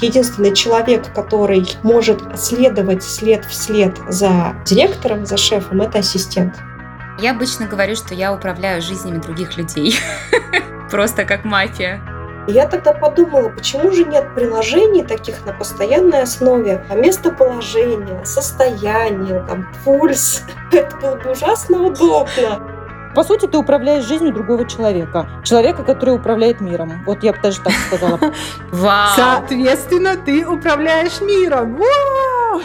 Единственный человек, который может следовать след в след за директором, за шефом, это ассистент. Я обычно говорю, что я управляю жизнями других людей. Просто как мафия. Я тогда подумала, почему же нет приложений таких на постоянной основе, а местоположение, состояние, там, пульс. Это было бы ужасно удобно. По сути, ты управляешь жизнью другого человека. Человека, который управляет миром. Вот я бы даже так сказала. Вау! Соответственно, ты управляешь миром. Вау!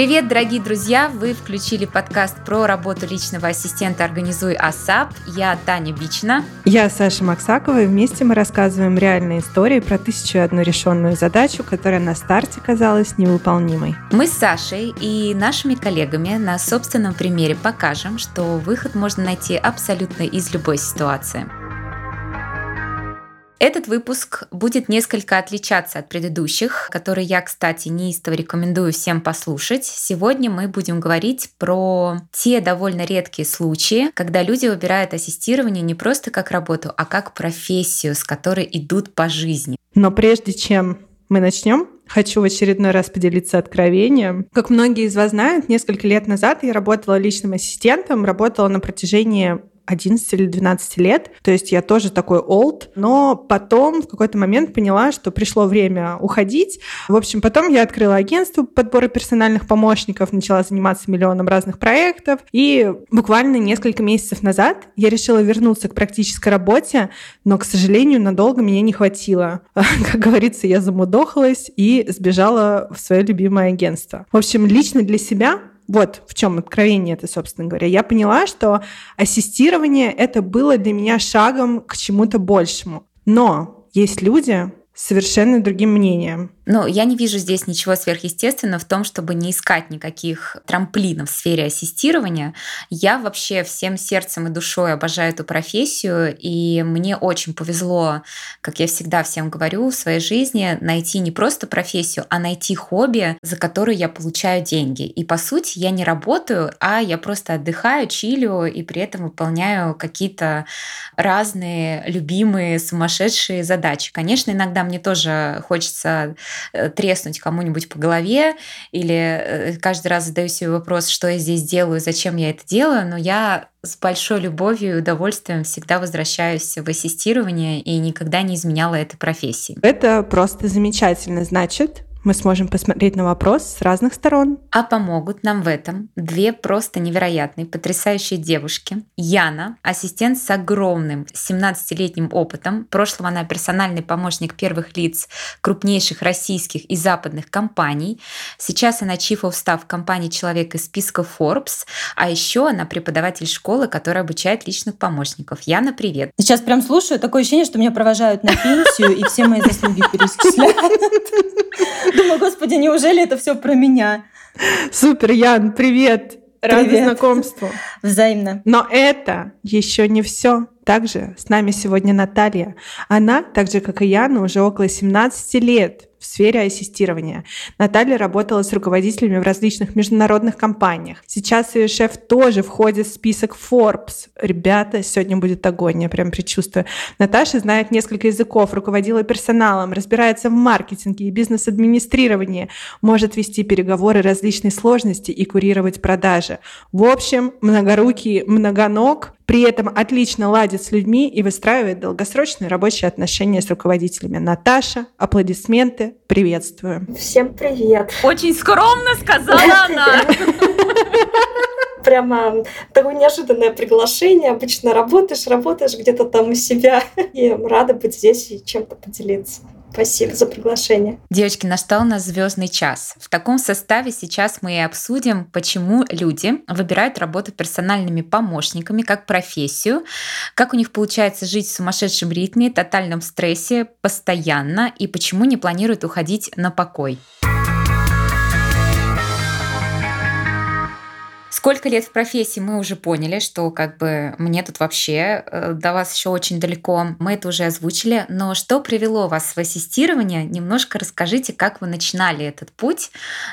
Привет, дорогие друзья! Вы включили подкаст про работу личного ассистента «Организуй АСАП». Я Таня Бична. Я Саша Максакова, и вместе мы рассказываем реальные истории про тысячу и одну решенную задачу, которая на старте казалась невыполнимой. Мы с Сашей и нашими коллегами на собственном примере покажем, что выход можно найти абсолютно из любой ситуации. Этот выпуск будет несколько отличаться от предыдущих, которые я, кстати, неистово рекомендую всем послушать. Сегодня мы будем говорить про те довольно редкие случаи, когда люди выбирают ассистирование не просто как работу, а как профессию, с которой идут по жизни. Но прежде чем мы начнем, Хочу в очередной раз поделиться откровением. Как многие из вас знают, несколько лет назад я работала личным ассистентом, работала на протяжении 11 или 12 лет. То есть я тоже такой old. Но потом в какой-то момент поняла, что пришло время уходить. В общем, потом я открыла агентство подбора персональных помощников, начала заниматься миллионом разных проектов. И буквально несколько месяцев назад я решила вернуться к практической работе, но, к сожалению, надолго меня не хватило. Как говорится, я замудохалась и сбежала в свое любимое агентство. В общем, лично для себя вот в чем откровение это, собственно говоря. Я поняла, что ассистирование это было для меня шагом к чему-то большему. Но есть люди совершенно другим мнением. Ну, я не вижу здесь ничего сверхъестественного в том, чтобы не искать никаких трамплинов в сфере ассистирования. Я вообще всем сердцем и душой обожаю эту профессию, и мне очень повезло, как я всегда всем говорю, в своей жизни найти не просто профессию, а найти хобби, за которое я получаю деньги. И по сути я не работаю, а я просто отдыхаю, чилю и при этом выполняю какие-то разные любимые сумасшедшие задачи. Конечно, иногда мне тоже хочется Э, треснуть кому-нибудь по голове, или э, каждый раз задаю себе вопрос, что я здесь делаю, зачем я это делаю, но я с большой любовью и удовольствием всегда возвращаюсь в ассистирование и никогда не изменяла этой профессии. Это просто замечательно. Значит, мы сможем посмотреть на вопрос с разных сторон. А помогут нам в этом две просто невероятные, потрясающие девушки. Яна, ассистент с огромным 17-летним опытом. В прошлом она персональный помощник первых лиц крупнейших российских и западных компаний. Сейчас она Chief of Staff компании «Человек» из списка Forbes. А еще она преподаватель школы, которая обучает личных помощников. Яна, привет. Сейчас прям слушаю, такое ощущение, что меня провожают на пенсию и все мои заслуги перечисляют. Думаю, господи, неужели это все про меня? Супер, Ян, привет. Рада привет. знакомству. Взаимно. Но это еще не все. Также с нами сегодня Наталья. Она, так же как и Яна, уже около 17 лет в сфере ассистирования. Наталья работала с руководителями в различных международных компаниях. Сейчас ее шеф тоже входит в список Forbes. Ребята, сегодня будет огонь, я прям предчувствую. Наташа знает несколько языков, руководила персоналом, разбирается в маркетинге и бизнес-администрировании, может вести переговоры различной сложности и курировать продажи. В общем, многорукий, многоног, при этом отлично ладит с людьми и выстраивает долгосрочные рабочие отношения с руководителями. Наташа, аплодисменты, приветствую. Всем привет. Очень скромно сказала она. Прямо такое неожиданное приглашение. Обычно работаешь, работаешь где-то там у себя. И рада быть здесь и чем-то поделиться. Спасибо за приглашение. Девочки, настал у звездный час. В таком составе сейчас мы и обсудим, почему люди выбирают работу персональными помощниками как профессию, как у них получается жить в сумасшедшем ритме, тотальном стрессе постоянно и почему не планируют уходить на покой. Сколько лет в профессии мы уже поняли, что как бы мне тут вообще э, до вас еще очень далеко. Мы это уже озвучили. Но что привело вас в ассистирование? Немножко расскажите, как вы начинали этот путь.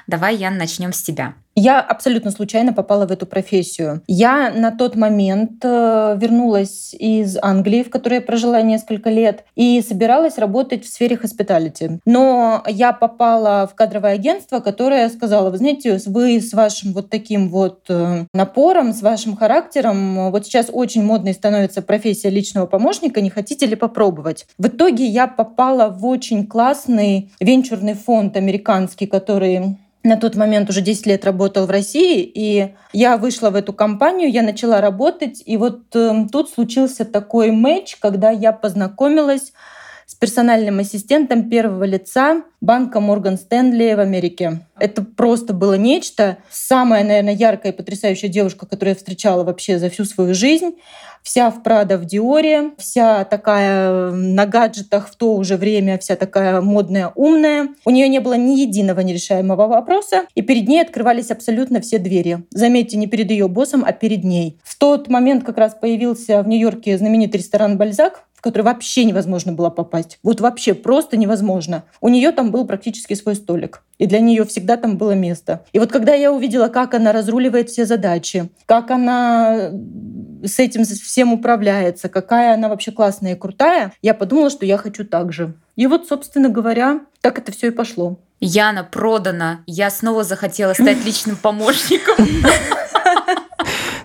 Давай, Ян, начнем с тебя. Я абсолютно случайно попала в эту профессию. Я на тот момент э, вернулась из Англии, в которой я прожила несколько лет, и собиралась работать в сфере хоспиталити. Но я попала в кадровое агентство, которое сказало, вы знаете, вы с вашим вот таким вот э, напором, с вашим характером, вот сейчас очень модной становится профессия личного помощника, не хотите ли попробовать? В итоге я попала в очень классный венчурный фонд американский, который на тот момент уже 10 лет работал в России, и я вышла в эту компанию, я начала работать, и вот э, тут случился такой матч, когда я познакомилась с персональным ассистентом первого лица банка Морган Стэнли в Америке. Это просто было нечто. Самая, наверное, яркая и потрясающая девушка, которую я встречала вообще за всю свою жизнь вся в Прада в Диоре, вся такая на гаджетах в то уже время, вся такая модная, умная. У нее не было ни единого нерешаемого вопроса, и перед ней открывались абсолютно все двери. Заметьте, не перед ее боссом, а перед ней. В тот момент как раз появился в Нью-Йорке знаменитый ресторан «Бальзак», в который вообще невозможно было попасть. Вот вообще просто невозможно. У нее там был практически свой столик. И для нее всегда там было место. И вот когда я увидела, как она разруливает все задачи, как она с этим всем управляется, какая она вообще классная и крутая, я подумала, что я хочу так же. И вот, собственно говоря, так это все и пошло. Яна продана. Я снова захотела стать личным помощником.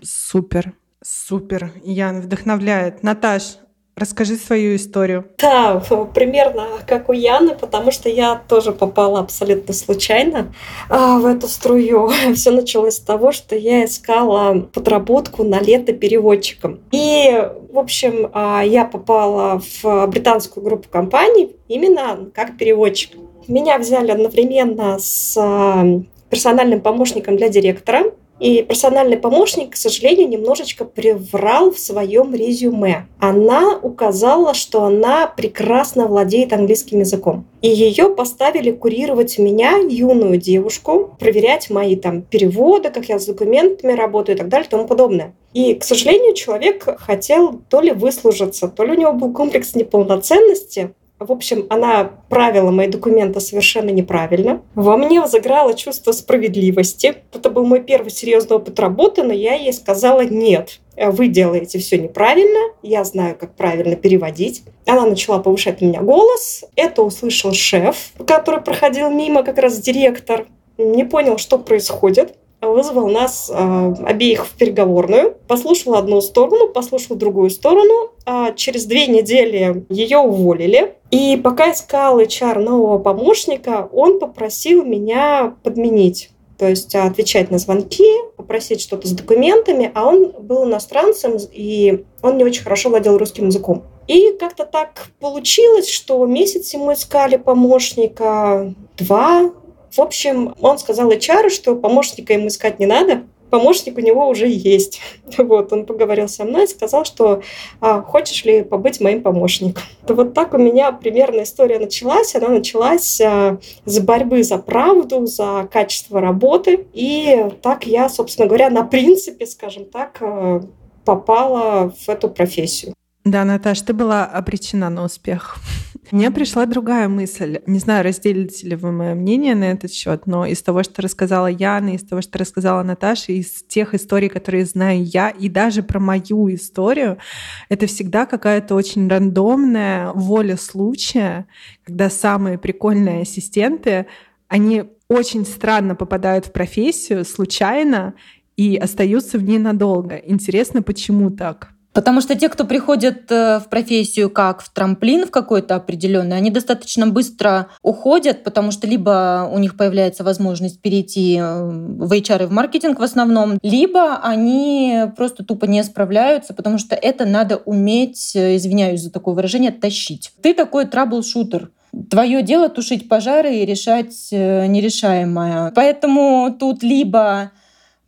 Супер, супер. Ян вдохновляет. Наташ, Расскажи свою историю. Да, примерно как у Яны, потому что я тоже попала абсолютно случайно а, в эту струю. Все началось с того, что я искала подработку на лето переводчиком. И, в общем, а, я попала в британскую группу компаний именно как переводчик. Меня взяли одновременно с а, персональным помощником для директора и персональный помощник, к сожалению, немножечко приврал в своем резюме. Она указала, что она прекрасно владеет английским языком. И ее поставили курировать меня, юную девушку, проверять мои там переводы, как я с документами работаю и так далее и тому подобное. И, к сожалению, человек хотел то ли выслужиться, то ли у него был комплекс неполноценности, в общем, она правила мои документы совершенно неправильно. Во мне возыграло чувство справедливости. Это был мой первый серьезный опыт работы, но я ей сказала «нет». Вы делаете все неправильно, я знаю, как правильно переводить. Она начала повышать на меня голос. Это услышал шеф, который проходил мимо, как раз директор. Не понял, что происходит вызвал нас э, обеих в переговорную, послушал одну сторону, послушал другую сторону. А через две недели ее уволили. И пока искал HR нового помощника, он попросил меня подменить. То есть отвечать на звонки, попросить что-то с документами, а он был иностранцем, и он не очень хорошо владел русским языком. И как-то так получилось, что месяц ему искали помощника, два, в общем, он сказал HR, что помощника ему искать не надо, помощник у него уже есть. Вот, он поговорил со мной и сказал, что а, хочешь ли побыть моим помощником. Вот так у меня примерно история началась. Она началась а, с борьбы за правду, за качество работы. И так я, собственно говоря, на принципе, скажем так, а, попала в эту профессию. Да, Наташ, ты была обречена на успех. Мне пришла другая мысль. Не знаю, разделите ли вы мое мнение на этот счет, но из того, что рассказала Яна, из того, что рассказала Наташа, из тех историй, которые знаю я, и даже про мою историю, это всегда какая-то очень рандомная воля случая, когда самые прикольные ассистенты, они очень странно попадают в профессию случайно и остаются в ней надолго. Интересно, почему так? Потому что те, кто приходят э, в профессию как в трамплин в какой-то определенный, они достаточно быстро уходят, потому что либо у них появляется возможность перейти э, в HR и в маркетинг в основном, либо они просто тупо не справляются, потому что это надо уметь, э, извиняюсь за такое выражение, тащить. Ты такой трабл-шутер. Твое дело тушить пожары и решать нерешаемое. Поэтому тут либо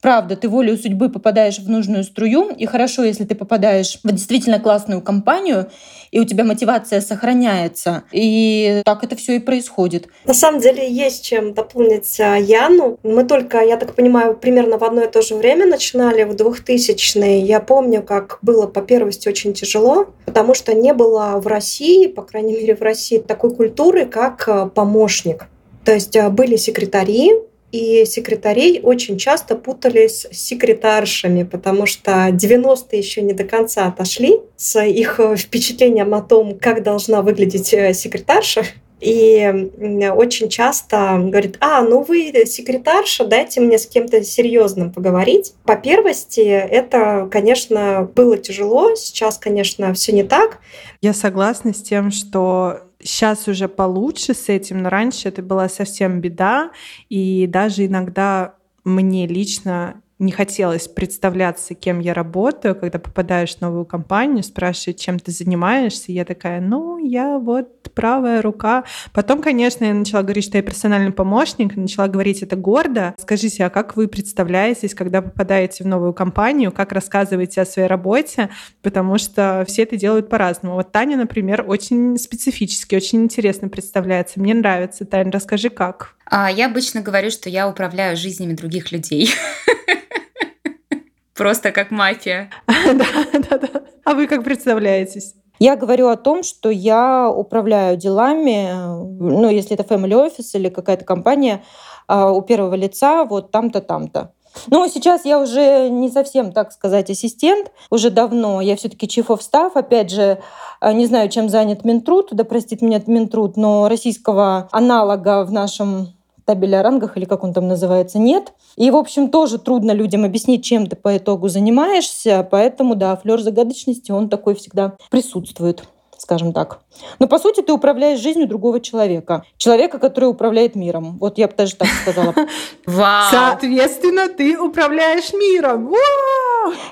правда, ты волею судьбы попадаешь в нужную струю, и хорошо, если ты попадаешь в действительно классную компанию, и у тебя мотивация сохраняется. И так это все и происходит. На самом деле есть чем дополнить а, Яну. Мы только, я так понимаю, примерно в одно и то же время начинали в 2000-е. Я помню, как было по первости очень тяжело, потому что не было в России, по крайней мере в России, такой культуры, как а, помощник. То есть а, были секретари, и секретарей очень часто путались с секретаршами, потому что 90-е еще не до конца отошли с их э, впечатлением о том, как должна выглядеть э, секретарша. И очень часто говорит, а, ну вы секретарша, дайте мне с кем-то серьезным поговорить. По первости, это, конечно, было тяжело, сейчас, конечно, все не так. Я согласна с тем, что Сейчас уже получше с этим, но раньше это была совсем беда, и даже иногда мне лично не хотелось представляться, кем я работаю, когда попадаешь в новую компанию, спрашивают, чем ты занимаешься, я такая, ну, я вот правая рука. Потом, конечно, я начала говорить, что я персональный помощник, начала говорить это гордо. Скажите, а как вы представляетесь, когда попадаете в новую компанию, как рассказываете о своей работе, потому что все это делают по-разному. Вот Таня, например, очень специфически, очень интересно представляется. Мне нравится. Таня, расскажи, как? А, я обычно говорю, что я управляю жизнями других людей. Просто как мафия. Да, да, да. А вы как представляетесь? Я говорю о том, что я управляю делами, ну, если это family office или какая-то компания а, у первого лица, вот там-то, там-то. Ну, сейчас я уже не совсем, так сказать, ассистент, уже давно. Я все-таки chief of staff, опять же, а, не знаю, чем занят Минтруд, да простит меня Минтруд, но российского аналога в нашем табеле о рангах, или как он там называется, нет. И, в общем, тоже трудно людям объяснить, чем ты по итогу занимаешься, поэтому, да, флер загадочности, он такой всегда присутствует скажем так. Но по сути ты управляешь жизнью другого человека. Человека, который управляет миром. Вот я бы даже так сказала. Вау! Соответственно, ты управляешь миром.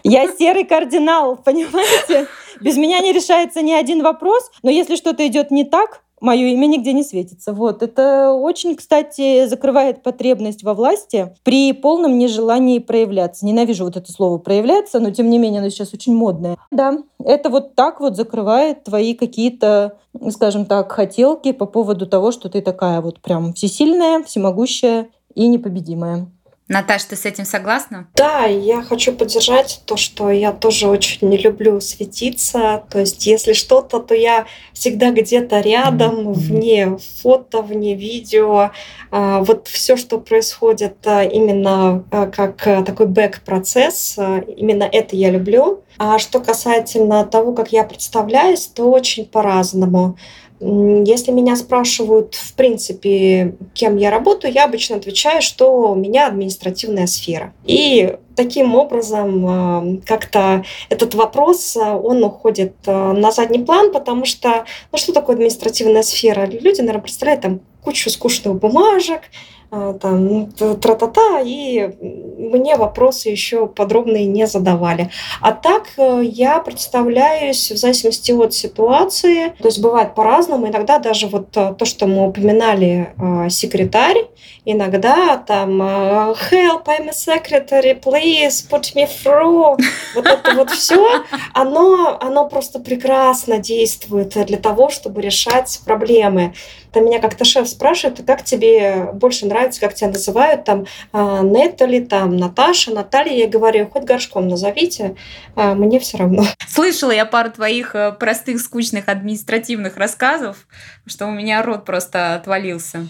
Я серый кардинал, понимаете? Без меня не решается ни один вопрос, но если что-то идет не так, мое имя нигде не светится. Вот. Это очень, кстати, закрывает потребность во власти при полном нежелании проявляться. Ненавижу вот это слово «проявляться», но тем не менее оно сейчас очень модное. Да, это вот так вот закрывает твои какие-то, скажем так, хотелки по поводу того, что ты такая вот прям всесильная, всемогущая и непобедимая. Наташ, ты с этим согласна? Да, я хочу поддержать то, что я тоже очень не люблю светиться. То есть, если что-то, то я всегда где-то рядом, вне фото, вне видео. А, вот все, что происходит а, именно а, как такой бэк-процесс, именно это я люблю. А что касательно того, как я представляюсь, то очень по-разному. Если меня спрашивают, в принципе, кем я работаю, я обычно отвечаю, что у меня административная сфера. И таким образом как-то этот вопрос, он уходит на задний план, потому что, ну что такое административная сфера? Люди, наверное, представляют там кучу скучных бумажек, там, тра-та-та, и мне вопросы еще подробные не задавали. А так э, я представляюсь в зависимости от ситуации, то есть бывает по-разному, иногда даже вот э, то, что мы упоминали, э, секретарь, иногда там help, I'm a secretary, please put me through, вот это вот все, оно, оно просто прекрасно действует для того, чтобы решать проблемы. Там меня как-то шеф спрашивает, как тебе больше нравится, как тебя называют, там, а, Нетали, там, Наташа, Наталья. Я говорю, хоть горшком назовите, а, мне все равно. Слышала я пару твоих э, простых, скучных административных рассказов, что у меня рот просто отвалился.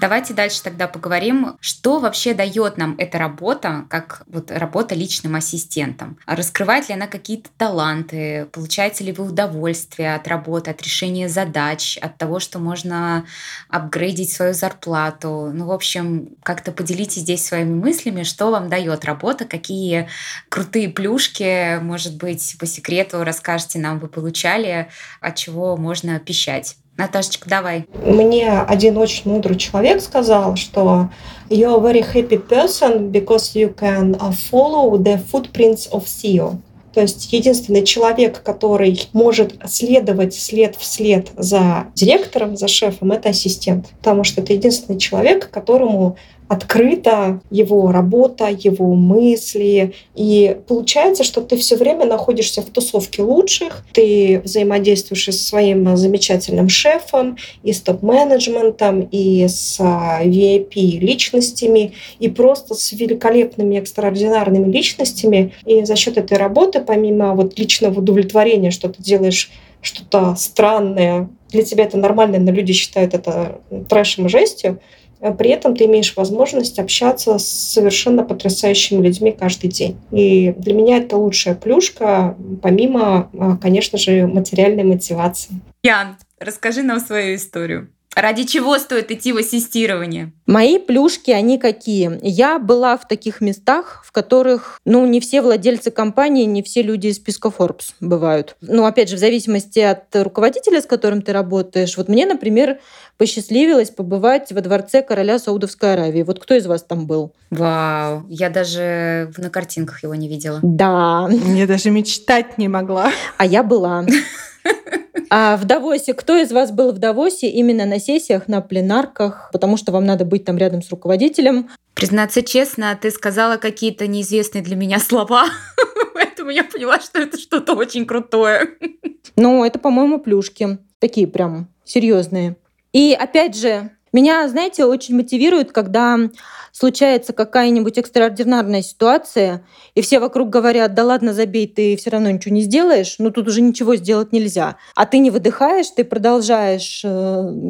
Давайте дальше тогда поговорим, что вообще дает нам эта работа, как вот работа личным ассистентом. Раскрывает ли она какие-то таланты? Получаете ли вы удовольствие от работы, от решения задач, от того, что можно апгрейдить свою зарплату? Ну, в общем, как-то поделитесь здесь своими мыслями, что вам дает работа, какие крутые плюшки, может быть, по секрету расскажете нам, вы получали, от чего можно пищать. Наташечка, давай. Мне один очень мудрый человек сказал, что you're a very happy person because you can follow the footprints of CEO. То есть единственный человек, который может следовать след в след за директором, за шефом, это ассистент. Потому что это единственный человек, которому открыта его работа, его мысли. И получается, что ты все время находишься в тусовке лучших, ты взаимодействуешь со своим замечательным шефом, и с топ-менеджментом, и с VIP личностями, и просто с великолепными, экстраординарными личностями. И за счет этой работы, помимо вот личного удовлетворения, что ты делаешь что-то странное, для тебя это нормально, но люди считают это трэшем и жестью, а при этом ты имеешь возможность общаться с совершенно потрясающими людьми каждый день. И для меня это лучшая плюшка, помимо, а, конечно же, материальной мотивации. Ян, расскажи нам свою историю. Ради чего стоит идти в ассистирование? Мои плюшки, они какие? Я была в таких местах, в которых, ну, не все владельцы компании, не все люди из списка Forbes бывают. Ну, опять же, в зависимости от руководителя, с которым ты работаешь. Вот мне, например, посчастливилось побывать во дворце короля Саудовской Аравии. Вот кто из вас там был? Вау, я даже на картинках его не видела. Да. Я даже мечтать не могла. А я была. А в Давосе, кто из вас был в Давосе именно на сессиях, на пленарках, потому что вам надо быть там рядом с руководителем? Признаться честно, ты сказала какие-то неизвестные для меня слова, поэтому я поняла, что это что-то очень крутое. Ну, это, по-моему, плюшки. Такие прям серьезные. И опять же, меня, знаете, очень мотивирует, когда случается какая-нибудь экстраординарная ситуация, и все вокруг говорят, да ладно, забей, ты все равно ничего не сделаешь, ну тут уже ничего сделать нельзя. А ты не выдыхаешь, ты продолжаешь э,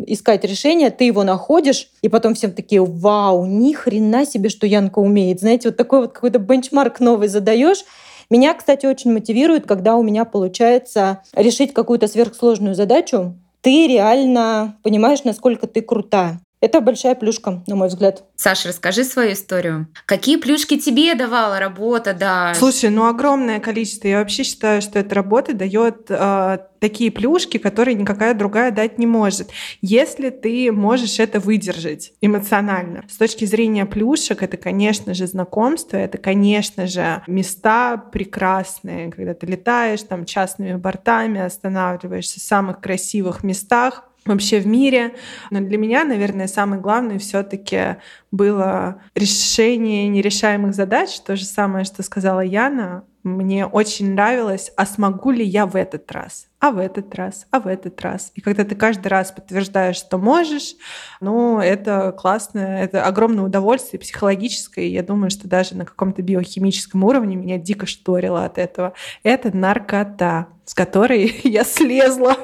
искать решение, ты его находишь, и потом всем такие, вау, ни хрена себе, что Янка умеет. Знаете, вот такой вот какой-то бенчмарк новый задаешь, меня, кстати, очень мотивирует, когда у меня получается решить какую-то сверхсложную задачу, ты реально понимаешь, насколько ты крута. Это большая плюшка, на мой взгляд. Саша, расскажи свою историю. Какие плюшки тебе давала работа, да? Слушай, ну огромное количество. Я вообще считаю, что эта работа дает э, такие плюшки, которые никакая другая дать не может. Если ты можешь это выдержать эмоционально. С точки зрения плюшек, это, конечно же, знакомство, это, конечно же, места прекрасные, когда ты летаешь там частными бортами, останавливаешься в самых красивых местах, вообще в мире. Но для меня, наверное, самое главное все-таки было решение нерешаемых задач. То же самое, что сказала Яна. Мне очень нравилось, а смогу ли я в этот раз, а в этот раз, а в этот раз. И когда ты каждый раз подтверждаешь, что можешь, ну, это классно, это огромное удовольствие психологическое. И я думаю, что даже на каком-то биохимическом уровне меня дико шторило от этого. Это наркота, с которой я слезла.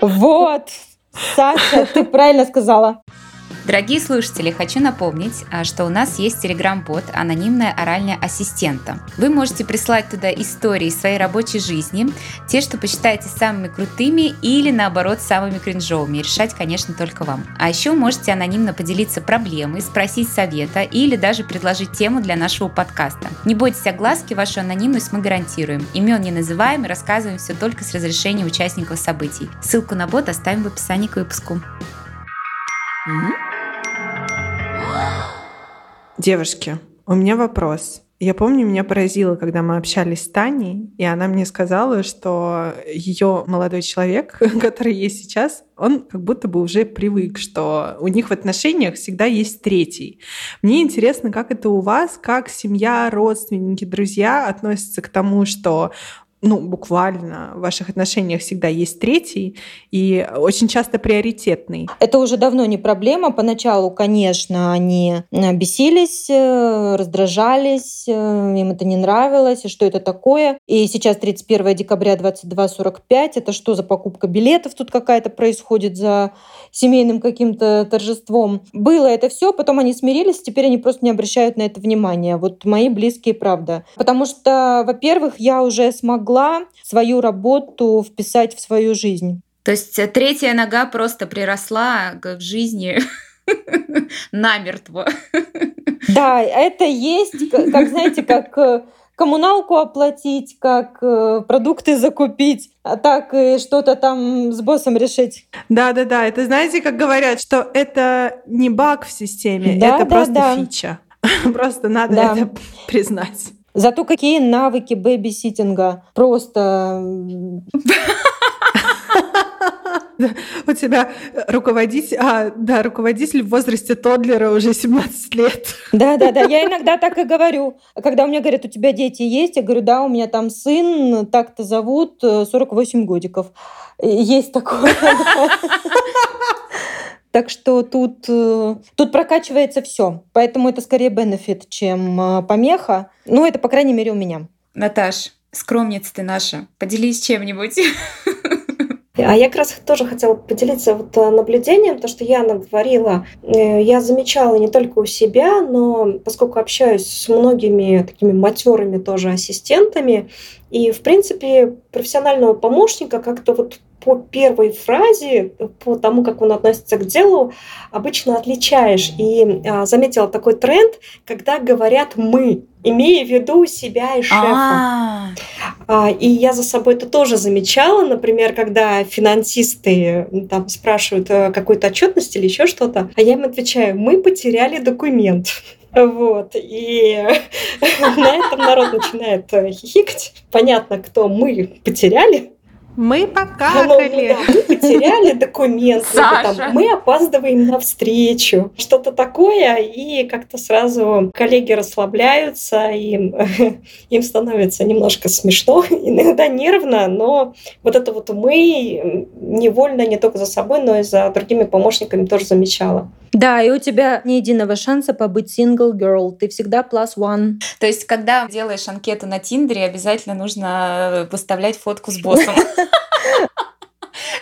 Вот, Саша, ты правильно сказала. Дорогие слушатели, хочу напомнить, а, что у нас есть телеграм-бот «Анонимная оральная ассистента». Вы можете прислать туда истории своей рабочей жизни, те, что посчитаете самыми крутыми или, наоборот, самыми кринжовыми. Решать, конечно, только вам. А еще можете анонимно поделиться проблемой, спросить совета или даже предложить тему для нашего подкаста. Не бойтесь огласки, вашу анонимность мы гарантируем. Имен не называем и рассказываем все только с разрешения участников событий. Ссылку на бот оставим в описании к выпуску. Девушки, у меня вопрос. Я помню, меня поразило, когда мы общались с Таней, и она мне сказала, что ее молодой человек, который есть сейчас, он как будто бы уже привык, что у них в отношениях всегда есть третий. Мне интересно, как это у вас, как семья, родственники, друзья относятся к тому, что ну, буквально в ваших отношениях всегда есть третий и очень часто приоритетный. Это уже давно не проблема. Поначалу, конечно, они э, бесились, э, раздражались, э, им это не нравилось, и что это такое. И сейчас 31 декабря 22.45, это что за покупка билетов тут какая-то происходит за семейным каким-то торжеством. Было это все, потом они смирились, теперь они просто не обращают на это внимания. Вот мои близкие, правда. Потому что, во-первых, я уже смогла свою работу вписать в свою жизнь. То есть э, третья нога просто приросла к жизни намертво. Да, это есть, как, знаете, как э, коммуналку оплатить, как э, продукты закупить, а так и что-то там с боссом решить. Да-да-да, это знаете, как говорят, что это не баг в системе, да, это да, просто да. фича. Просто надо да. это признать. Зато какие навыки бэби-ситинга. Просто... У тебя руководитель, а, да, руководитель в возрасте Тодлера уже 17 лет. Да, да, да. Я иногда так и говорю. Когда у меня говорят, у тебя дети есть, я говорю, да, у меня там сын, так-то зовут, 48 годиков. Есть такое. Так что тут, э, тут прокачивается все. Поэтому это скорее бенефит, чем э, помеха. Ну, это, по крайней мере, у меня. Наташ, скромница ты наша. Поделись чем-нибудь. А я как раз тоже хотела поделиться вот э, наблюдением, то, что Яна говорила. Я замечала не только у себя, но поскольку общаюсь с многими такими матерыми тоже ассистентами, и, в принципе, профессионального помощника как-то вот по первой фразе, по тому, как он относится к делу, обычно отличаешь. И а, заметила такой тренд, когда говорят «мы», имея в виду себя и шефа. А. а, и я за собой это тоже замечала, например, когда финансисты там спрашивают какую-то отчетность или еще что-то, а я им отвечаю, мы потеряли документ. Вот. И на этом народ начинает э, хихикать. Понятно, кто мы потеряли. Мы покакали. Мы потеряли документы. Там, мы опаздываем на встречу. Что-то такое. И как-то сразу коллеги расслабляются. Им, им становится немножко смешно. Иногда нервно. Но вот это вот мы невольно не только за собой, но и за другими помощниками тоже замечала. Да, и у тебя ни единого шанса побыть single girl. Ты всегда plus one. То есть, когда делаешь анкету на Тиндере, обязательно нужно выставлять фотку с боссом.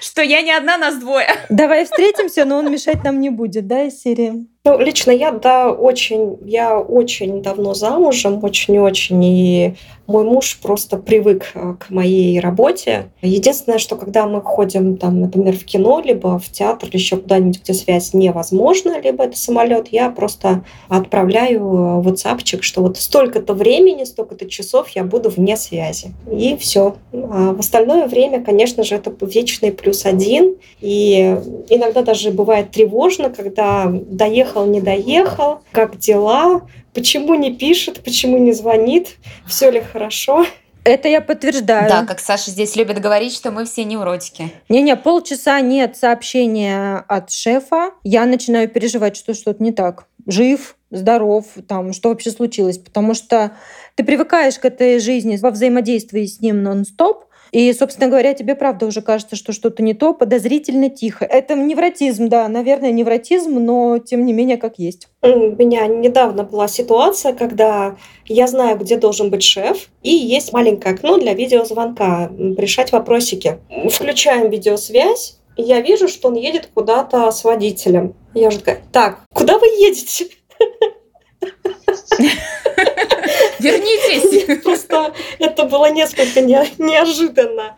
Что я не одна, нас двое. Давай встретимся, но он мешать нам не будет, да, из серии? Ну, лично я, да, очень, я очень давно замужем, очень-очень, и мой муж просто привык э, к моей работе. Единственное, что когда мы ходим, там, например, в кино, либо в театр, или еще куда-нибудь, где связь невозможна, либо это самолет, я просто отправляю э, WhatsApp, что вот столько-то времени, столько-то часов я буду вне связи. И все. А в остальное время, конечно же, это вечный плюс один. И иногда даже бывает тревожно, когда доехал доехал, не доехал, как дела, почему не пишет, почему не звонит, все ли хорошо. Это я подтверждаю. Да, как Саша здесь любит говорить, что мы все невротики. Не-не, полчаса нет сообщения от шефа, я начинаю переживать, что что-то не так. Жив, здоров, там, что вообще случилось. Потому что ты привыкаешь к этой жизни во взаимодействии с ним нон-стоп, и, собственно говоря, тебе правда уже кажется, что что-то не то, подозрительно тихо. Это невротизм, да, наверное, невротизм, но тем не менее как есть. У меня недавно была ситуация, когда я знаю, где должен быть шеф, и есть маленькое окно для видеозвонка, решать вопросики. Включаем видеосвязь, я вижу, что он едет куда-то с водителем. Я уже такая, так, куда вы едете? Вернитесь! Просто это было несколько не, неожиданно.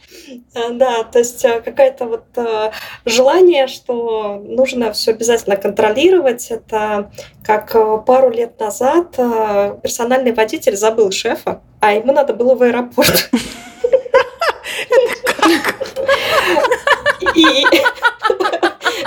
Э, да, то есть э, какое-то вот э, желание, что нужно все обязательно контролировать. Это как пару лет назад персональный водитель забыл шефа, а ему надо было в аэропорт. И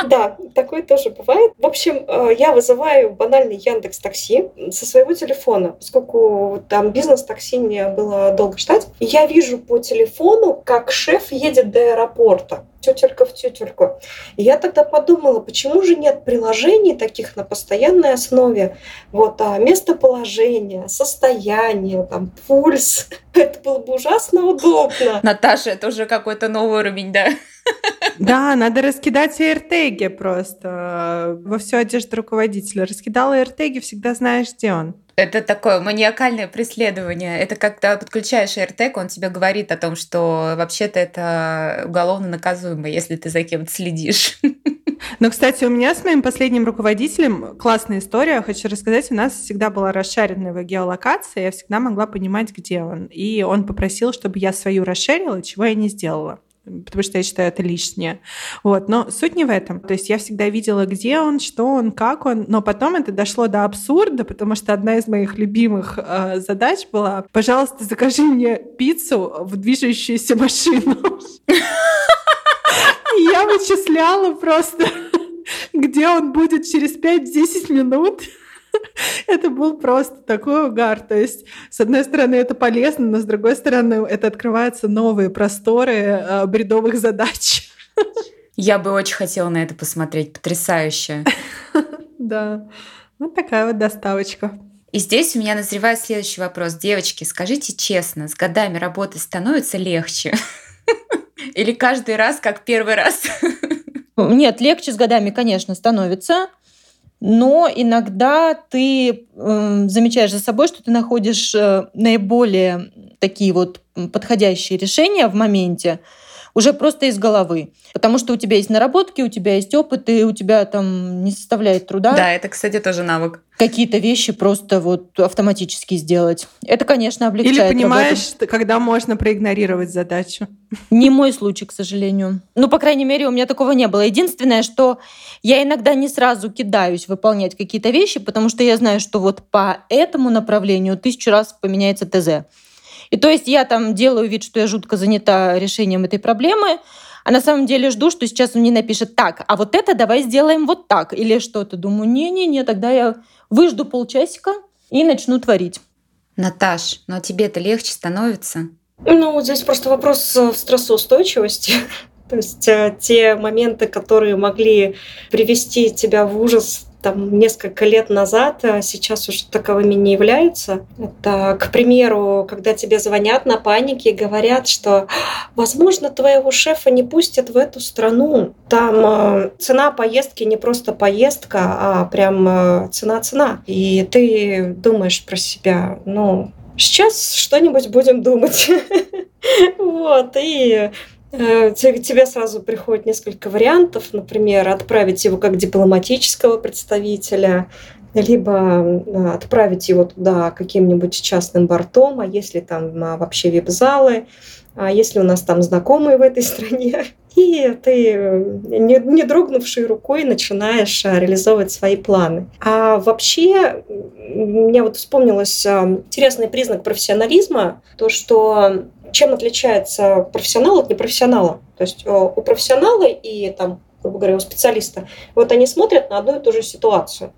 да, такое тоже бывает. В общем, э, я вызываю банальный Яндекс Такси со своего телефона, поскольку там бизнес-такси мне было долго ждать. Я вижу по телефону, как шеф едет до аэропорта тетелька в тетельку. И я тогда подумала, почему же нет приложений таких на постоянной основе, вот, а местоположение, состояние, там, пульс, это было бы ужасно удобно. Наташа, это уже какой-то новый уровень, да? Да, надо раскидать AirTag просто во всю одежду руководителя. Раскидала AirTag, всегда знаешь, где он. Это такое маниакальное преследование. Это когда подключаешь AirTag, он тебе говорит о том, что вообще-то это уголовно наказуемо, если ты за кем-то следишь. Но, кстати, у меня с моим последним руководителем классная история. Хочу рассказать. У нас всегда была расшаренная его геолокация. Я всегда могла понимать, где он. И он попросил, чтобы я свою расширила, чего я не сделала потому что я считаю это лишнее. Вот. Но суть не в этом. То есть я всегда видела, где он, что он, как он, но потом это дошло до абсурда, потому что одна из моих любимых э, задач была, пожалуйста, закажи мне пиццу в движущуюся машину. Я вычисляла просто, где он будет через 5-10 минут. это был просто такой угар. То есть, с одной стороны, это полезно, но с другой стороны, это открываются новые просторы э, бредовых задач. Я бы очень хотела на это посмотреть. Потрясающе. Да. Вот такая вот доставочка. И здесь у меня назревает следующий вопрос. Девочки, скажите честно, с годами работы становится легче? Или каждый раз как первый раз? Нет, легче с годами, конечно, становится. Но иногда ты э, замечаешь за собой, что ты находишь э, наиболее такие вот подходящие решения в моменте, уже просто из головы. Потому что у тебя есть наработки, у тебя есть опыт, и у тебя там не составляет труда. Да, это, кстати, тоже навык. Какие-то вещи просто вот автоматически сделать. Это, конечно, облегчает Или понимаешь, работу. когда можно проигнорировать задачу. Не мой случай, к сожалению. Ну, по крайней мере, у меня такого не было. Единственное, что я иногда не сразу кидаюсь выполнять какие-то вещи, потому что я знаю, что вот по этому направлению тысячу раз поменяется ТЗ. И то есть я там делаю вид, что я жутко занята решением этой проблемы, а на самом деле жду, что сейчас он мне напишет так, а вот это давай сделаем вот так или что-то. Думаю, не-не-не, тогда я выжду полчасика и начну творить. Наташ, но тебе-то легче становится? Ну, здесь просто вопрос в стрессоустойчивости. То есть э, те моменты, которые могли привести тебя в ужас там несколько лет назад, а сейчас уже таковыми не являются. Это, к примеру, когда тебе звонят на панике и говорят, что, возможно, твоего шефа не пустят в эту страну. Там э, цена поездки не просто поездка, а прям цена-цена. Э, и ты думаешь про себя, ну, сейчас что-нибудь будем думать. Вот, и тебе сразу приходит несколько вариантов, например, отправить его как дипломатического представителя, либо э, отправить его туда каким-нибудь частным бортом, а если там а, вообще вип-залы, а если у нас там знакомые в этой стране, и ты, э, не, не дрогнувшей рукой, начинаешь реализовывать свои планы. А вообще, мне вот вспомнилось интересный признак профессионализма, то, что чем отличается профессионал от непрофессионала? То есть э, у профессионала и там, грубо говоря, у специалиста, вот они смотрят на одну и ту же ситуацию.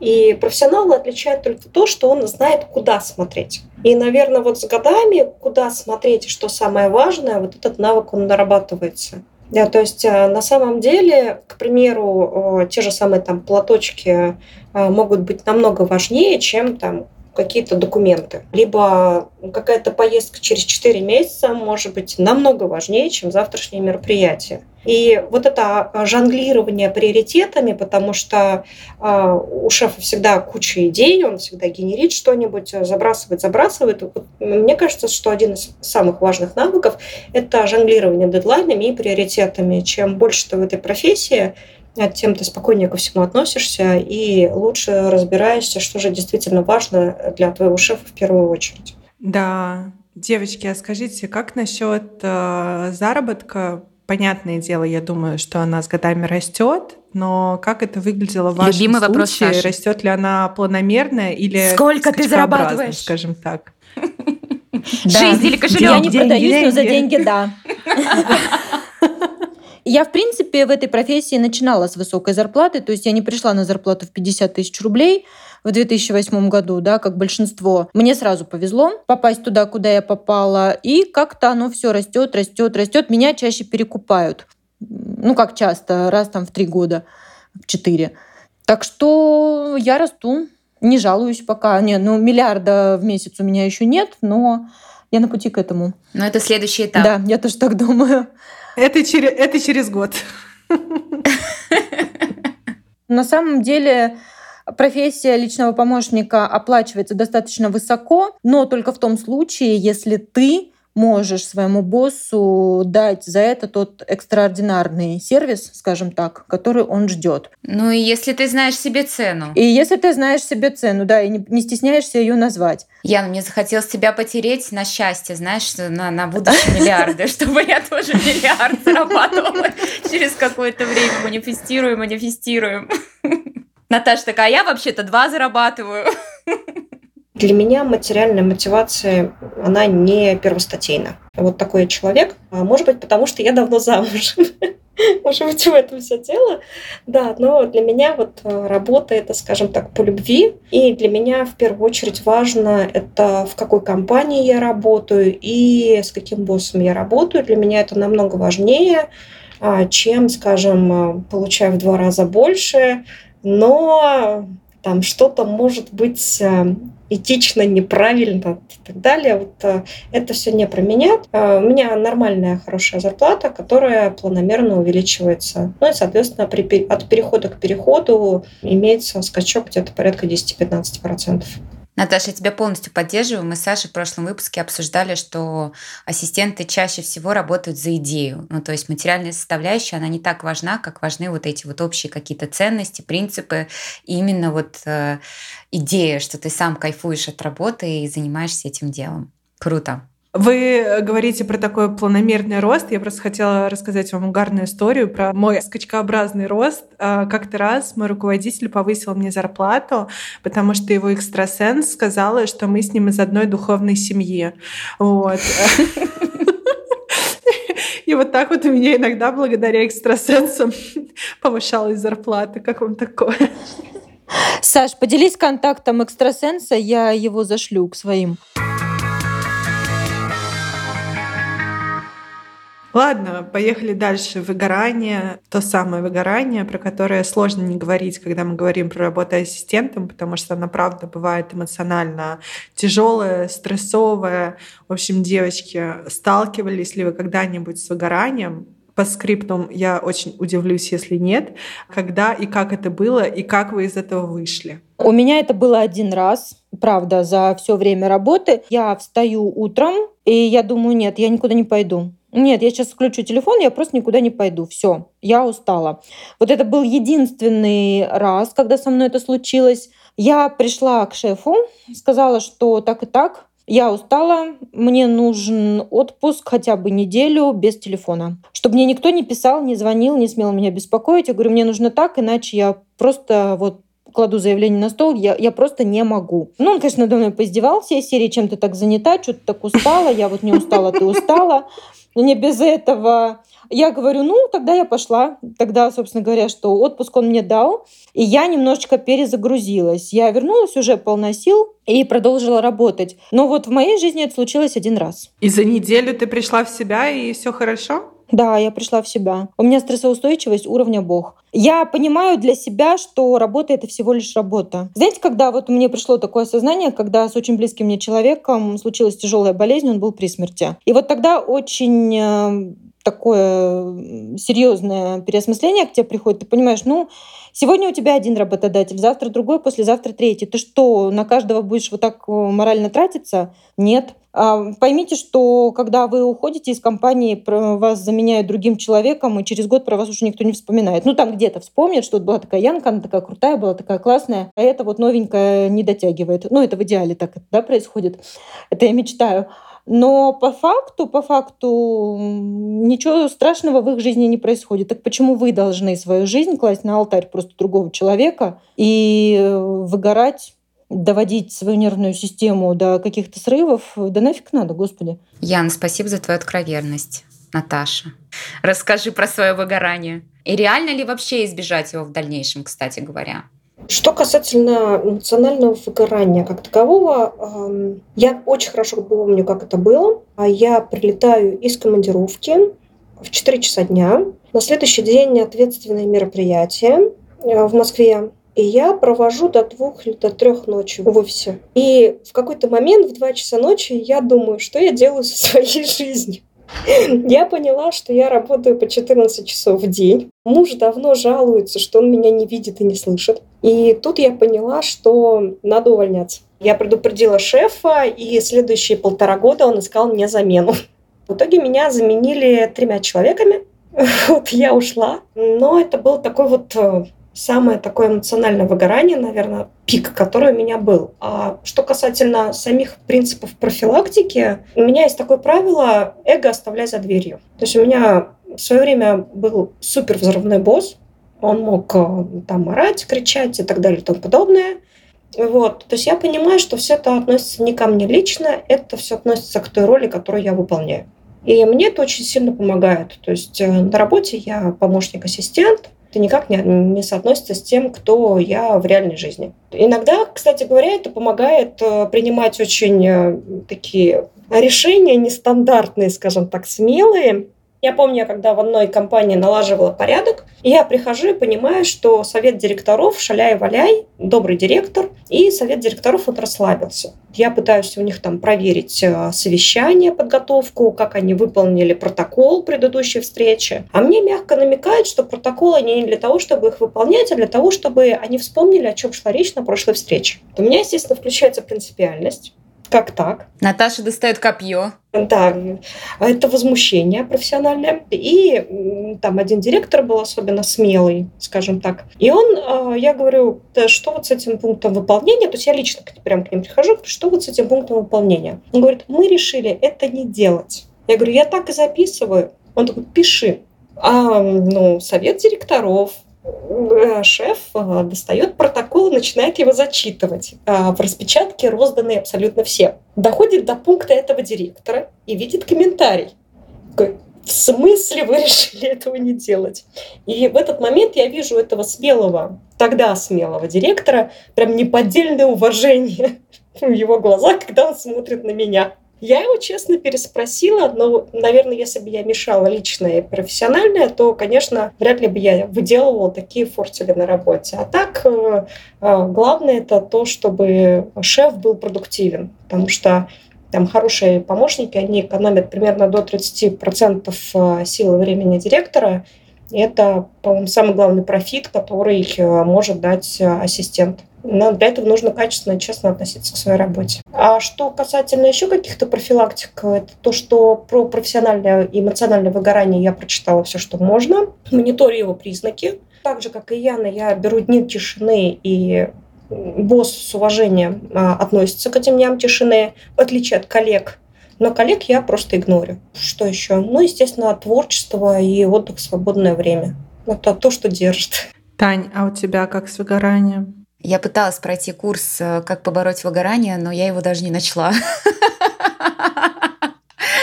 И профессионала отличает только то, что он знает, куда смотреть. И, наверное, вот с годами, куда смотреть что самое важное, вот этот навык, он нарабатывается. Да, то есть э, на самом деле, к примеру, э, те же самые там платочки могут быть намного важнее, чем там какие-то документы. Либо какая-то поездка через 4 месяца может быть намного важнее, чем завтрашнее мероприятие. И вот это жонглирование приоритетами, потому что э, у шефа всегда куча идей, он всегда генерит что-нибудь, забрасывает, забрасывает. Мне кажется, что один из самых важных навыков – это жонглирование дедлайнами и приоритетами. Чем больше ты в этой профессии, тем ты спокойнее ко всему относишься и лучше разбираешься, что же действительно важно для твоего шефа в первую очередь. Да, девочки, а скажите, как насчет э, заработка? Понятное дело, я думаю, что она с годами растет, но как это выглядело в вашем Любимый случае? вопрос. Растет ли она планомерно или сколько ты зарабатываешь, скажем так? Жизнь или кошелек? Я не продаюсь, но за деньги да. Я, в принципе, в этой профессии начинала с высокой зарплаты, то есть я не пришла на зарплату в 50 тысяч рублей в 2008 году, да, как большинство. Мне сразу повезло попасть туда, куда я попала, и как-то оно все растет, растет, растет. Меня чаще перекупают. Ну, как часто, раз там в три года, в четыре. Так что я расту, не жалуюсь пока. Нет, ну, миллиарда в месяц у меня еще нет, но я на пути к этому. Но это следующий этап. Да, я тоже так думаю. Это через, это через год. На самом деле профессия личного помощника оплачивается достаточно высоко, но только в том случае, если ты можешь своему боссу дать за это тот экстраординарный сервис, скажем так, который он ждет. Ну и если ты знаешь себе цену. И если ты знаешь себе цену, да, и не, не стесняешься ее назвать. Яна, мне захотелось тебя потереть на счастье, знаешь, на, на будущие миллиарды, чтобы я тоже миллиард зарабатывала через какое-то время. Манифестируем, манифестируем. Наташа такая, а я вообще-то два зарабатываю. Для меня материальная мотивация, она не первостатейна. Вот такой человек. А может быть, потому что я давно замужем. Может быть, в этом все дело. Да, но для меня вот э, работа это, скажем так, по любви. И для меня в первую очередь важно это в какой компании я работаю и с каким боссом я работаю. Для меня это намного важнее, а, чем, скажем, э, получая в два раза больше, но там что-то может быть э, этично, неправильно и так далее. Вот э, это все не про меня. Э, у меня нормальная, хорошая зарплата, которая планомерно увеличивается. Ну и, соответственно, при, от перехода к переходу имеется скачок где-то порядка 10-15%. Наташа, я тебя полностью поддерживаю. Мы с Сашей в прошлом выпуске обсуждали, что ассистенты чаще всего работают за идею. Ну, то есть материальная составляющая, она не так важна, как важны вот эти вот общие какие-то ценности, принципы. И именно вот э, идея, что ты сам кайфуешь от работы и занимаешься этим делом. Круто. Вы говорите про такой планомерный рост. Я просто хотела рассказать вам угарную историю про мой скачкообразный рост. А, как-то раз мой руководитель повысил мне зарплату, потому что его экстрасенс сказала, что мы с ним из одной духовной семьи. Вот. И вот так вот у меня иногда благодаря экстрасенсам повышалась зарплата. Как вам такое? Саш, поделись контактом экстрасенса, я его зашлю к своим. Ладно, поехали дальше. Выгорание, то самое выгорание, про которое сложно не говорить, когда мы говорим про работу ассистентом, потому что она, правда, бывает эмоционально тяжелая, стрессовая. В общем, девочки, сталкивались ли вы когда-нибудь с выгоранием? По скриптам я очень удивлюсь, если нет. Когда и как это было, и как вы из этого вышли? У меня это было один раз, правда, за все время работы. Я встаю утром, и я думаю, нет, я никуда не пойду. Нет, я сейчас включу телефон, я просто никуда не пойду. Все, я устала. Вот это был единственный раз, когда со мной это случилось. Я пришла к шефу, сказала, что так и так, я устала, мне нужен отпуск хотя бы неделю без телефона. Чтобы мне никто не писал, не звонил, не смел меня беспокоить. Я говорю, мне нужно так, иначе я просто вот кладу заявление на стол, я, я просто не могу. Ну, он, конечно, надо мной поиздевался из серии, чем ты так занята, что ты так устала, я вот не устала, ты устала не без этого. Я говорю, ну, тогда я пошла. Тогда, собственно говоря, что отпуск он мне дал. И я немножечко перезагрузилась. Я вернулась уже полна сил и продолжила работать. Но вот в моей жизни это случилось один раз. И за неделю ты пришла в себя, и все хорошо? Да, я пришла в себя. У меня стрессоустойчивость уровня бог. Я понимаю для себя, что работа — это всего лишь работа. Знаете, когда вот мне пришло такое сознание, когда с очень близким мне человеком случилась тяжелая болезнь, он был при смерти. И вот тогда очень э, такое серьезное переосмысление к тебе приходит. Ты понимаешь, ну, сегодня у тебя один работодатель, завтра другой, послезавтра третий. Ты что, на каждого будешь вот так э, морально тратиться? Нет. А, поймите, что когда вы уходите из компании, вас заменяют другим человеком, и через год про вас уже никто не вспоминает. Ну, там где-то вспомнят, что вот была такая Янка, она такая крутая была, такая классная, а это вот новенькая не дотягивает. Ну, это в идеале так да, происходит. Это я мечтаю. Но по факту, по факту ничего страшного в их жизни не происходит. Так почему вы должны свою жизнь класть на алтарь просто другого человека и выгорать доводить свою нервную систему до каких-то срывов, да нафиг надо, господи. Яна, спасибо за твою откровенность. Наташа, расскажи про свое выгорание. И реально ли вообще избежать его в дальнейшем, кстати говоря? Что касательно национального выгорания как такового, я очень хорошо помню, как это было. А Я прилетаю из командировки в 4 часа дня. На следующий день ответственное мероприятие э, в Москве. И я провожу до двух или до трех ночи в офисе. И в какой-то момент в два часа ночи я думаю, что я делаю со своей жизнью. Я поняла, что я работаю по 14 часов в день. Муж давно жалуется, что он меня не видит и не слышит. И тут я поняла, что надо увольняться. Я предупредила шефа, и следующие полтора года он искал мне замену. В итоге меня заменили тремя человеками. Вот я ушла. Но это был такой вот э, самое такое эмоциональное выгорание, наверное, пик, который у меня был. А что касательно самих принципов профилактики, у меня есть такое правило эго оставлять за дверью. То есть у меня в свое время был супер взрывной босс, он мог э, там орать, кричать и так далее и тому подобное. Вот. То есть я понимаю, что все это относится не ко мне лично, это все относится к той роли, которую я выполняю. И мне это очень сильно помогает. То есть э, на работе я помощник-ассистент, это никак не, не соотносится с тем, кто я в реальной жизни. Иногда, кстати говоря, это помогает э, принимать очень э, такие решения нестандартные, скажем так, смелые, я помню, когда в одной компании налаживала порядок, я прихожу и понимаю, что совет директоров шаляй-валяй, добрый директор, и совет директоров вот расслабился. Я пытаюсь у них там проверить э, совещание, подготовку, как они выполнили протокол предыдущей встречи. А мне мягко намекают, что протоколы не для того, чтобы их выполнять, а для того, чтобы они вспомнили, о чем шла речь на прошлой встрече. У меня, естественно, включается принципиальность. Как так? Наташа достает копье. Да, это возмущение профессиональное. И там один директор был особенно смелый, скажем так. И он, а, я говорю, да, что вот с этим пунктом выполнения, то есть я лично прям к ним прихожу, что вот с этим пунктом выполнения. Он говорит, мы решили это не делать. Я говорю, я так и записываю. Он такой, пиши. А, ну, совет директоров, Э, шеф э, достает протокол и начинает его зачитывать. А в распечатке розданы абсолютно все. Доходит до пункта этого директора и видит комментарий. В смысле вы решили этого не делать? И в этот момент я вижу этого смелого, тогда смелого директора, прям неподдельное уважение в его глазах, когда он смотрит на меня. Я его честно переспросила, но, наверное, если бы я мешала личное и профессиональное, то, конечно, вряд ли бы я выделывала такие фортели на работе. А так, э, э, главное это то, чтобы шеф был продуктивен, потому что там хорошие помощники, они экономят примерно до 30% э, силы времени директора. И это, по-моему, самый главный профит, который может дать ассистент. Но для этого нужно качественно и честно относиться к своей работе. А что касательно еще каких-то профилактик, это то, что про профессиональное и эмоциональное выгорание я прочитала все, что можно. Мониторю его признаки. Так же, как и Яна, я беру дни тишины и босс с уважением а, относится к этим дням тишины, в отличие от коллег. Но коллег я просто игнорю. Что еще? Ну, естественно, творчество и отдых в свободное время. Это то, что держит. Тань, а у тебя как с выгоранием? Я пыталась пройти курс э, «Как побороть выгорание», но я его даже не начала.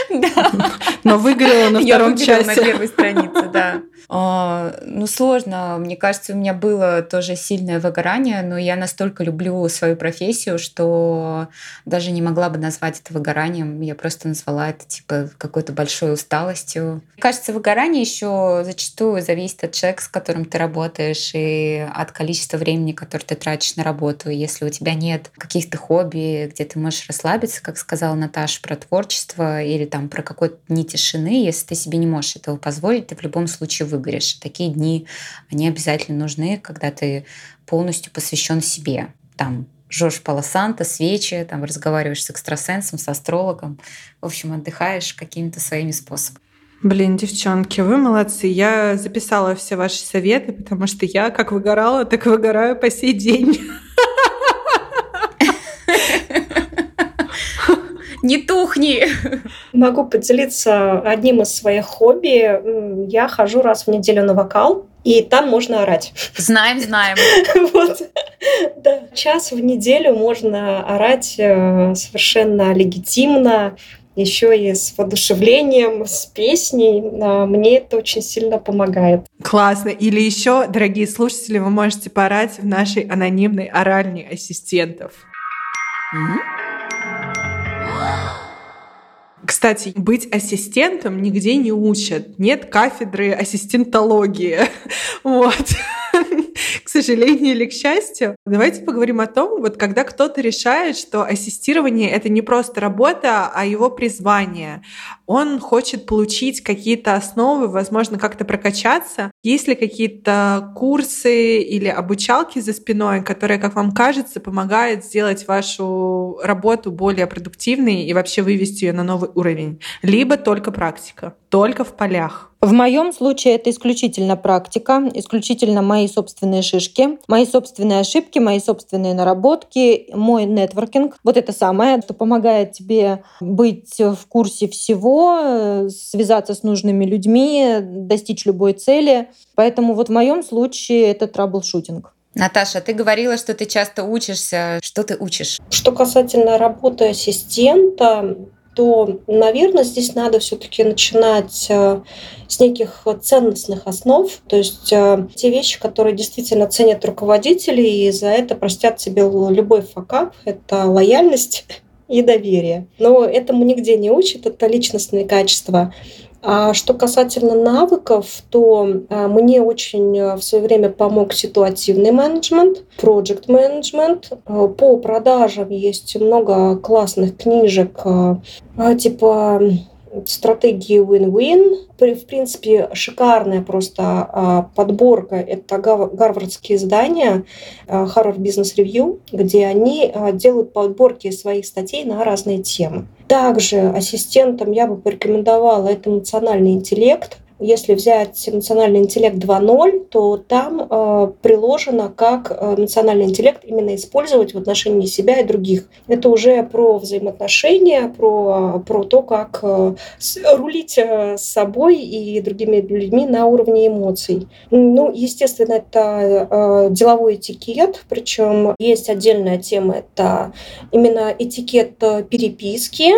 Но выгорела на втором части. на первой странице, да. А, ну, сложно. Мне кажется, у меня было тоже сильное выгорание, но я настолько люблю свою профессию, что даже не могла бы назвать это выгоранием. Я просто назвала это типа какой-то большой усталостью. Мне кажется, выгорание еще зачастую зависит от человека, с которым ты работаешь, и от количества времени, которое ты тратишь на работу. Если у тебя нет каких-то хобби, где ты можешь расслабиться, как сказала Наташа, про творчество или там про какой-то дни тишины, если ты себе не можешь этого позволить, ты в любом случае выгоришь. Такие дни, они обязательно нужны, когда ты полностью посвящен себе. Там жжешь полосанта, свечи, там разговариваешь с экстрасенсом, с астрологом. В общем, отдыхаешь какими-то своими способами. Блин, девчонки, вы молодцы. Я записала все ваши советы, потому что я как выгорала, так выгораю по сей день. Не тухни! Могу поделиться одним из своих хобби. Я хожу раз в неделю на вокал, и там можно орать. Знаем, знаем. Вот. Да. Час в неделю можно орать э, совершенно легитимно, еще и с воодушевлением, с песней. А, мне это очень сильно помогает. Классно. Или еще, дорогие слушатели, вы можете порать в нашей анонимной оральне ассистентов. Mm-hmm. Кстати, быть ассистентом нигде не учат. Нет кафедры ассистентологии. Вот. К сожалению или к счастью. Давайте поговорим о том, вот когда кто-то решает, что ассистирование — это не просто работа, а его призвание. Он хочет получить какие-то основы, возможно, как-то прокачаться. Есть ли какие-то курсы или обучалки за спиной, которые, как вам кажется, помогают сделать вашу работу более продуктивной и вообще вывести ее на новый уровень? Либо только практика, только в полях. В моем случае это исключительно практика, исключительно мои собственные шишки, мои собственные ошибки, мои собственные наработки, мой нетворкинг. Вот это самое, что помогает тебе быть в курсе всего, связаться с нужными людьми, достичь любой цели. Поэтому вот в моем случае это траблшутинг. Наташа, ты говорила, что ты часто учишься. Что ты учишь? Что касательно работы ассистента, что, наверное, здесь надо все-таки начинать э, с неких ценностных основ, то есть э, те вещи, которые действительно ценят руководители, и за это простят себе любой факап, это лояльность и доверие. Но этому нигде не учат, это личностные качества. А что касательно навыков, то а, мне очень а, в свое время помог ситуативный менеджмент, project менеджмент. А, по продажам есть много классных книжек, типа стратегии win-win. В принципе, шикарная просто подборка. Это гарвардские издания Harvard Business Review, где они делают подборки своих статей на разные темы. Также ассистентом я бы порекомендовала это эмоциональный интеллект. Если взять эмоциональный интеллект 2.0, то там э, приложено, как э, эмоциональный интеллект именно использовать в отношении себя и других. Это уже про взаимоотношения, про, про то, как э, рулить э, с собой и другими людьми на уровне эмоций. Ну, естественно, это э, деловой этикет, причем есть отдельная тема, это именно этикет э, переписки,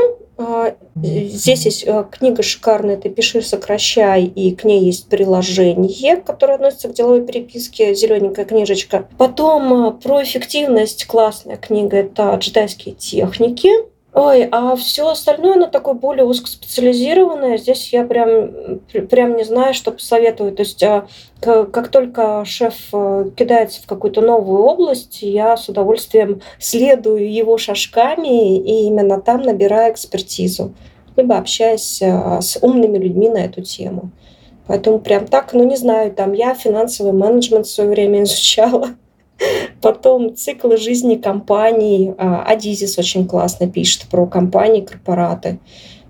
здесь есть э, книга шикарная, ты пиши, сокращай, и к ней есть приложение, которое относится к деловой переписке, зелененькая книжечка. Потом э, про эффективность классная книга, это джедайские техники. Ой, а все остальное, оно такое более узкоспециализированное. Здесь я прям, прям не знаю, что посоветую. То есть а, как только шеф э, кидается в какую-то новую область, я с удовольствием следую его шажками и именно там набираю экспертизу, либо общаясь э, с умными людьми на эту тему. Поэтому прям так, ну не знаю, там я финансовый менеджмент в свое время изучала. Потом циклы жизни компаний. Адизис очень классно пишет про компании, корпораты.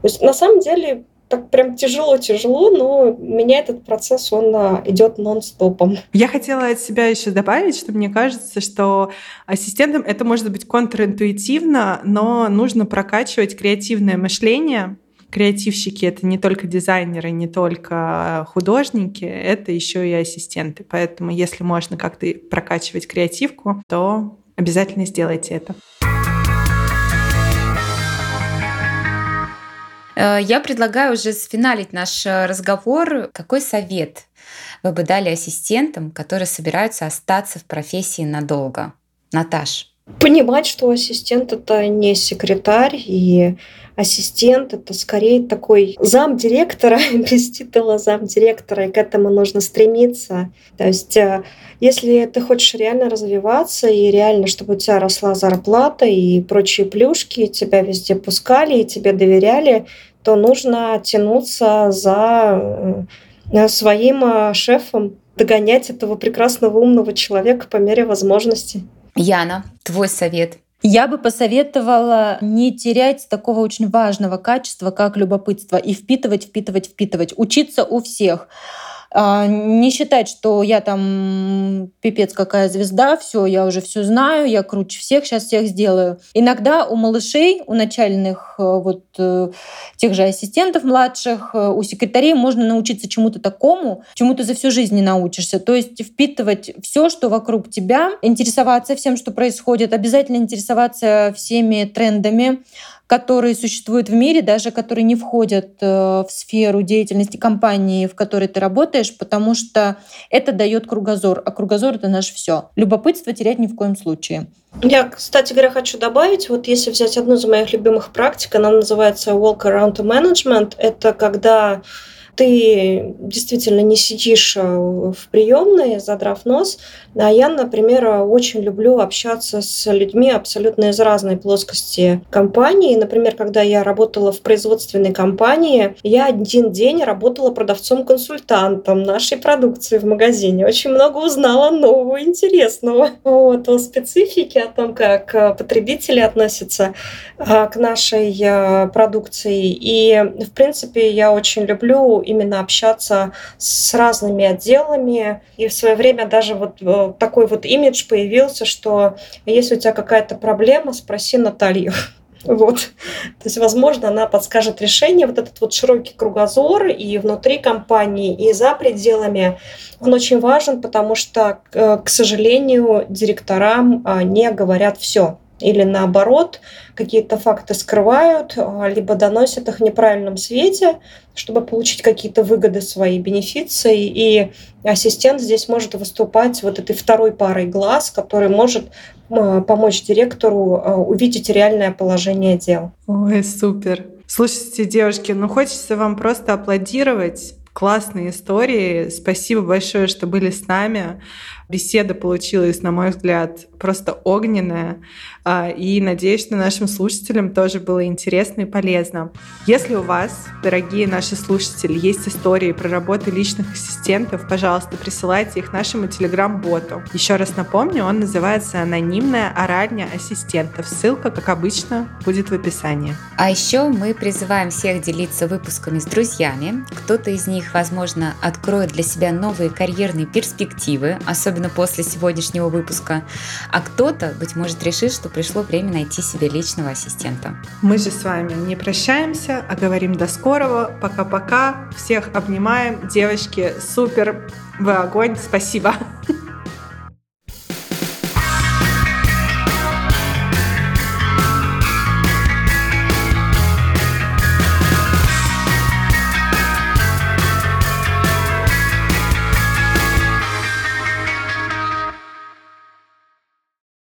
То есть на самом деле так прям тяжело-тяжело, но меня этот процесс, он а, идет нон-стопом. Я хотела от себя еще добавить, что мне кажется, что ассистентом это может быть контринтуитивно, но нужно прокачивать креативное мышление, креативщики это не только дизайнеры, не только художники, это еще и ассистенты. Поэтому, если можно как-то прокачивать креативку, то обязательно сделайте это. Э, я предлагаю уже сфиналить наш э, разговор. Какой совет вы бы дали ассистентам, которые собираются остаться в профессии надолго? Наташ. Понимать, что ассистент это не секретарь, и ассистент это скорее такой зам директора, без титула зам директора, и к этому нужно стремиться. То есть, э, если ты хочешь реально развиваться, и реально, чтобы у тебя росла зарплата и прочие плюшки, тебя везде пускали и тебе доверяли, то нужно тянуться за э, своим э, шефом, догонять этого прекрасного умного человека по мере возможности. Яна, твой совет. Я бы посоветовала не терять такого очень важного качества, как любопытство, и впитывать, впитывать, впитывать. Учиться у всех. А, не считать, что я там пипец какая звезда, все, я уже все знаю, я круче всех, сейчас всех сделаю. Иногда у малышей, у начальных э, вот э, тех же ассистентов младших, э, у секретарей можно научиться чему-то такому, чему ты за всю жизнь не научишься. То есть впитывать все, что вокруг тебя, интересоваться всем, что происходит, обязательно интересоваться всеми трендами, которые существуют в мире, даже которые не входят э, в сферу деятельности компании, в которой ты работаешь, потому что это дает кругозор, а кругозор это наше все. Любопытство терять ни в коем случае. Я, кстати говоря, хочу добавить, вот если взять одну из моих любимых практик, она называется Walk Around Management, это когда ты действительно не сидишь э, в приемной, задрав нос. А я, например, очень люблю общаться с людьми абсолютно из разной плоскости компании. Например, когда я работала в производственной компании, я один день работала продавцом-консультантом нашей продукции в магазине. Очень много узнала нового, интересного вот, о специфике, о том, как э, потребители относятся э, к нашей продукции. И, в принципе, я очень люблю именно общаться с разными отделами. И в свое время даже вот э, такой вот имидж появился, что если у тебя какая-то проблема, спроси Наталью. Вот. То есть, возможно, она подскажет решение. Вот этот вот широкий кругозор и внутри компании, и за пределами, он очень важен, потому что, к э, сожалению, директорам а, не говорят все. Или наоборот какие-то факты скрывают, а, либо доносят их в неправильном свете, чтобы получить какие-то выгоды свои, бенефиции. И ассистент здесь может выступать вот этой второй парой глаз, который может помочь директору а, увидеть реальное положение дел. Ой, супер. Слушайте, девушки, ну хочется вам просто аплодировать классные истории. Спасибо большое, что были с нами. Беседа получилась, на мой взгляд, просто огненная. А, и надеюсь, что нашим слушателям тоже было интересно и полезно. Если у вас, дорогие наши слушатели, есть истории про работу личных ассистентов, пожалуйста, присылайте их нашему телеграм-боту. Еще раз напомню, он называется «Анонимная оральня ассистентов». Ссылка, как обычно, будет в описании. А еще мы призываем всех делиться выпусками с друзьями. Кто-то из них, возможно, откроет для себя новые карьерные перспективы, особенно после сегодняшнего выпуска. А кто-то, быть может, решит, что пришло время найти себе личного ассистента. Мы же с вами не прощаемся, а говорим до скорого. Пока-пока. Всех обнимаем. Девочки, супер. Вы огонь. Спасибо.